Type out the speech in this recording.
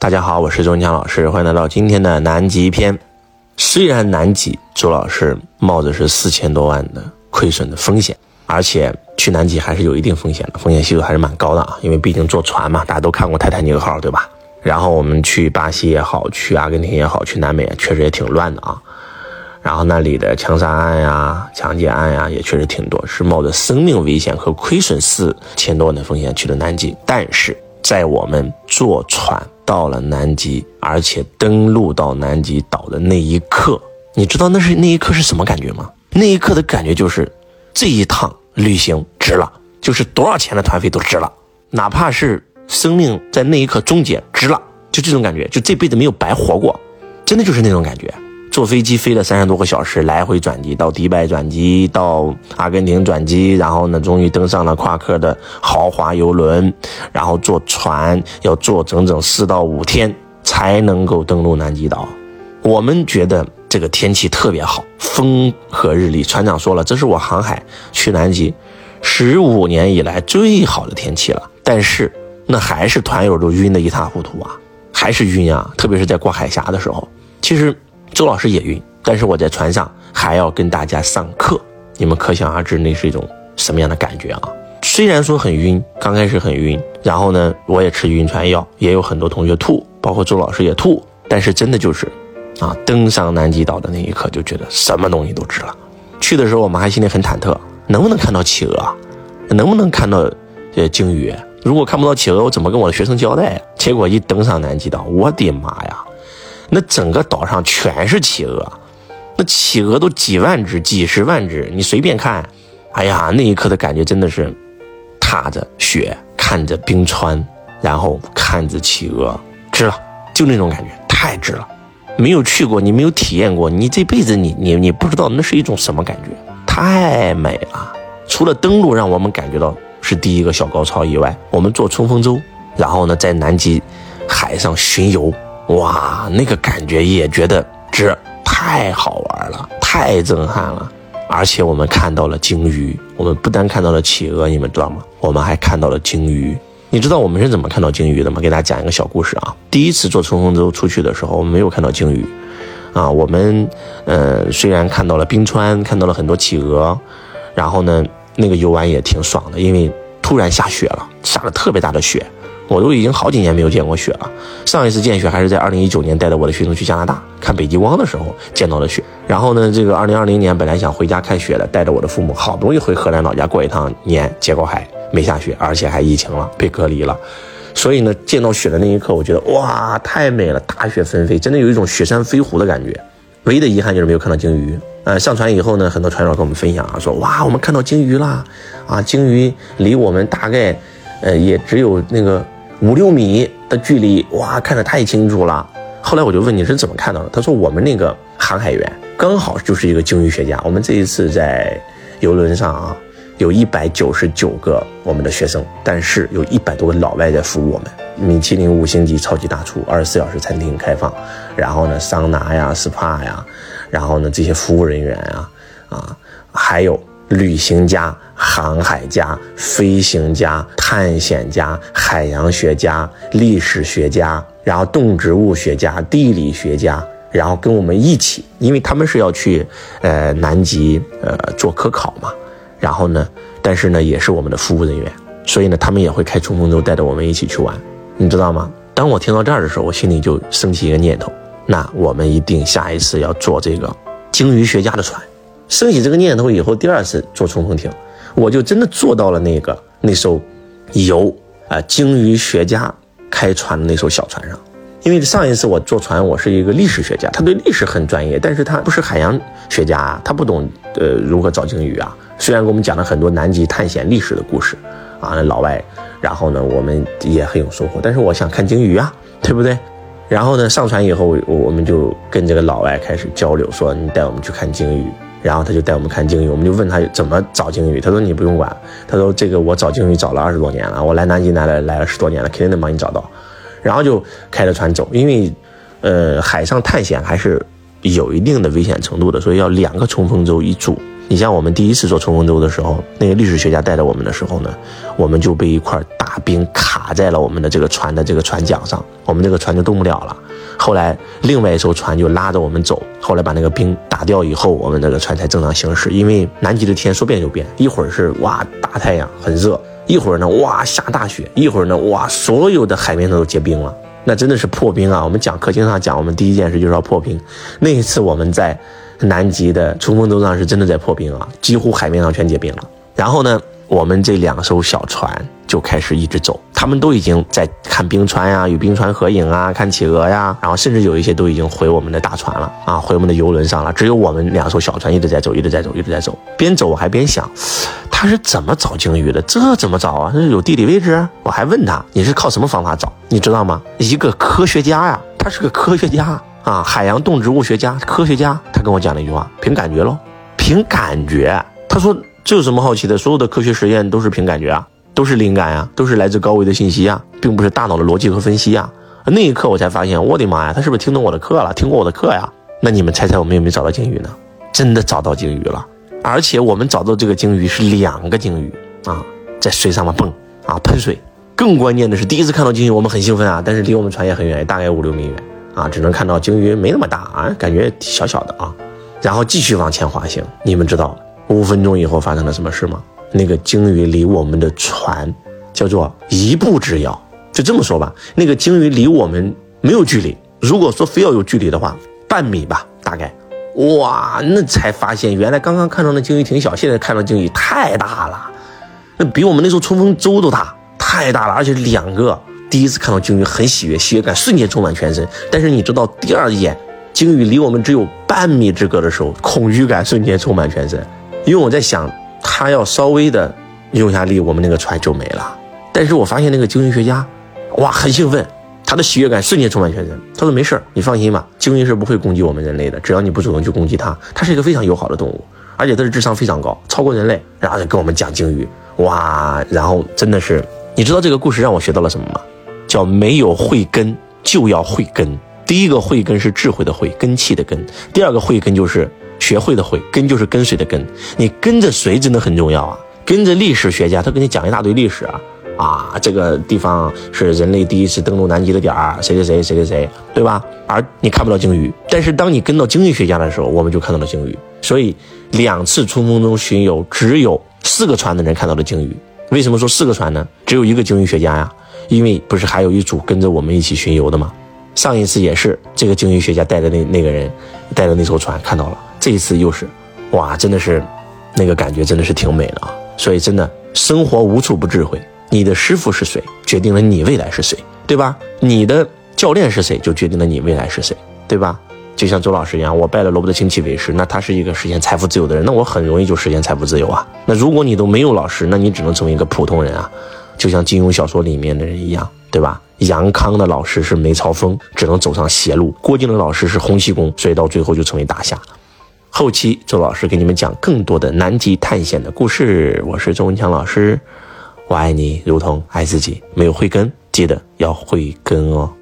大家好，我是周文强老师，欢迎来到今天的南极篇。虽然南极周老师冒着是四千多万的亏损的风险，而且去南极还是有一定风险的，风险系数还是蛮高的啊，因为毕竟坐船嘛，大家都看过泰坦尼克号，对吧？然后我们去巴西也好，去阿根廷也好，去南美确实也挺乱的啊。然后那里的枪杀案呀、抢劫案呀，也确实挺多，是冒着生命危险和亏损四千多万的风险去了南极。但是在我们坐船。到了南极，而且登陆到南极岛的那一刻，你知道那是那一刻是什么感觉吗？那一刻的感觉就是，这一趟旅行值了，就是多少钱的团费都值了，哪怕是生命在那一刻终结，值了，就这种感觉，就这辈子没有白活过，真的就是那种感觉。坐飞机飞了三十多个小时，来回转机，到迪拜转机，到阿根廷转机，然后呢，终于登上了夸克的豪华游轮，然后坐船要坐整整四到五天才能够登陆南极岛。我们觉得这个天气特别好，风和日丽。船长说了，这是我航海去南极十五年以来最好的天气了。但是那还是团友都晕得一塌糊涂啊，还是晕啊，特别是在过海峡的时候，其实。周老师也晕，但是我在船上还要跟大家上课，你们可想而知那是一种什么样的感觉啊！虽然说很晕，刚开始很晕，然后呢，我也吃晕船药，也有很多同学吐，包括周老师也吐，但是真的就是，啊，登上南极岛的那一刻就觉得什么东西都值了。去的时候我们还心里很忐忑，能不能看到企鹅，能不能看到呃鲸鱼？如果看不到企鹅，我怎么跟我的学生交代呀？结果一登上南极岛，我的妈呀！那整个岛上全是企鹅，那企鹅都几万只、几十万只，你随便看。哎呀，那一刻的感觉真的是，踏着雪，看着冰川，然后看着企鹅，值了，就那种感觉，太值了。没有去过，你没有体验过，你这辈子你你你不知道那是一种什么感觉，太美了。除了登陆让我们感觉到是第一个小高潮以外，我们坐冲锋舟，然后呢在南极海上巡游。哇，那个感觉也觉得这，太好玩了，太震撼了，而且我们看到了鲸鱼，我们不单看到了企鹅，你们知道吗？我们还看到了鲸鱼。你知道我们是怎么看到鲸鱼的吗？给大家讲一个小故事啊。第一次坐冲锋舟出去的时候，我们没有看到鲸鱼，啊，我们呃虽然看到了冰川，看到了很多企鹅，然后呢，那个游玩也挺爽的，因为突然下雪了，下了特别大的雪。我都已经好几年没有见过雪了，上一次见雪还是在二零一九年带着我的学生去加拿大看北极光的时候见到的雪。然后呢，这个二零二零年本来想回家看雪的，带着我的父母好不容易回河南老家过一趟年，结果还没下雪，而且还疫情了，被隔离了。所以呢，见到雪的那一刻，我觉得哇，太美了，大雪纷飞，真的有一种雪山飞狐的感觉。唯一的遗憾就是没有看到鲸鱼。呃，上船以后呢，很多船长跟我们分享啊，说哇，我们看到鲸鱼啦，啊，鲸鱼离我们大概，呃，也只有那个。五六米的距离，哇，看得太清楚了。后来我就问你是怎么看到的？他说我们那个航海员刚好就是一个鲸鱼学家。我们这一次在游轮上啊，有一百九十九个我们的学生，但是有一百多个老外在服务我们。米其林五星级超级大厨，二十四小时餐厅开放，然后呢，桑拿呀、SPA 呀，然后呢，这些服务人员啊，啊，还有。旅行家、航海家、飞行家、探险家、海洋学家、历史学家，然后动植物学家、地理学家，然后跟我们一起，因为他们是要去呃南极呃做科考嘛，然后呢，但是呢也是我们的服务人员，所以呢他们也会开冲锋舟带着我们一起去玩，你知道吗？当我听到这儿的时候，我心里就升起一个念头，那我们一定下一次要坐这个鲸鱼学家的船。升起这个念头以后，第二次坐冲锋艇，我就真的坐到了那个那艘由啊鲸鱼学家开船的那艘小船上。因为上一次我坐船，我是一个历史学家，他对历史很专业，但是他不是海洋学家啊，他不懂呃如何找鲸鱼啊。虽然给我们讲了很多南极探险历史的故事啊，老外，然后呢我们也很有收获，但是我想看鲸鱼啊，对不对？然后呢上船以后，我们就跟这个老外开始交流，说你带我们去看鲸鱼。然后他就带我们看鲸鱼，我们就问他怎么找鲸鱼。他说你不用管，他说这个我找鲸鱼找了二十多年了，我来南极来了来了十多年了，肯定能帮你找到。然后就开着船走，因为，呃，海上探险还是有一定的危险程度的，所以要两个冲锋舟一组，你像我们第一次做冲锋舟的时候，那个历史学家带着我们的时候呢，我们就被一块大冰卡在了我们的这个船的这个船桨上，我们这个船就动不了了。后来另外一艘船就拉着我们走，后来把那个冰打掉以后，我们这个船才正常行驶。因为南极的天说变就变，一会儿是哇大太阳很热，一会儿呢哇下大雪，一会儿呢哇所有的海面上都结冰了，那真的是破冰啊！我们讲课经常讲，我们第一件事就是要破冰。那一次我们在南极的冲锋舟上是真的在破冰啊，几乎海面上全结冰了。然后呢，我们这两艘小船。就开始一直走，他们都已经在看冰川呀，与冰川合影啊，看企鹅呀，然后甚至有一些都已经回我们的大船了。啊，回我们的游轮上了。只有我们两艘小船一直在走，一直在走，一直在走。边走我还边想，他是怎么找鲸鱼的？这怎么找啊？那是有地理位置？我还问他，你是靠什么方法找？你知道吗？一个科学家呀，他是个科学家啊，海洋动植物学家，科学家。他跟我讲了。一句话：凭感觉喽，凭感觉。他说这有什么好奇的？所有的科学实验都是凭感觉啊。都是灵感呀，都是来自高维的信息呀，并不是大脑的逻辑和分析呀。那一刻我才发现，我的妈呀，他是不是听懂我的课了？听过我的课呀？那你们猜猜我们有没有找到鲸鱼呢？真的找到鲸鱼了，而且我们找到这个鲸鱼是两个鲸鱼啊，在水上面蹦啊喷水。更关键的是，第一次看到鲸鱼，我们很兴奋啊，但是离我们船也很远，大概五六米远啊，只能看到鲸鱼没那么大啊，感觉小小的啊。然后继续往前滑行，你们知道五分钟以后发生了什么事吗？那个鲸鱼离我们的船叫做一步之遥，就这么说吧，那个鲸鱼离我们没有距离。如果说非要有距离的话，半米吧，大概。哇，那才发现原来刚刚看到那鲸鱼挺小，现在看到鲸鱼太大了，那比我们那时候冲锋舟都大，太大了，而且两个。第一次看到鲸鱼很喜悦，喜悦感瞬间充满全身。但是你知道，第二眼鲸鱼离我们只有半米之隔的时候，恐惧感瞬间充满全身，因为我在想。他要稍微的用下力，我们那个船就没了。但是我发现那个鲸鱼学家，哇，很兴奋，他的喜悦感瞬间充满全身。他说：“没事你放心吧，鲸鱼是不会攻击我们人类的，只要你不主动去攻击它，它是一个非常友好的动物，而且它的智商非常高，超过人类。”然后就跟我们讲鲸鱼，哇，然后真的是，你知道这个故事让我学到了什么吗？叫没有慧根就要慧根。第一个慧根是智慧的慧，根气的根；第二个慧根就是。学会的会跟就是跟随的跟，你跟着谁真的很重要啊！跟着历史学家，他给你讲一大堆历史啊，啊，这个地方是人类第一次登陆南极的点儿，谁谁谁谁谁谁，对吧？而你看不到鲸鱼，但是当你跟到鲸鱼学家的时候，我们就看到了鲸鱼。所以两次冲锋中巡游，只有四个船的人看到了鲸鱼。为什么说四个船呢？只有一个鲸鱼学家呀，因为不是还有一组跟着我们一起巡游的吗？上一次也是这个鲸鱼学家带着那那个人带着那艘船看到了。这一次又是，哇，真的是，那个感觉真的是挺美的啊！所以真的，生活无处不智慧。你的师傅是谁，决定了你未来是谁，对吧？你的教练是谁，就决定了你未来是谁，对吧？就像周老师一样，我拜了罗伯特清崎为师，那他是一个实现财富自由的人，那我很容易就实现财富自由啊。那如果你都没有老师，那你只能成为一个普通人啊，就像金庸小说里面的人一样，对吧？杨康的老师是梅超风，只能走上邪路；郭靖的老师是洪七公，所以到最后就成为大侠。后期周老师给你们讲更多的南极探险的故事。我是周文强老师，我爱你如同爱自己。没有慧根，记得要慧根哦。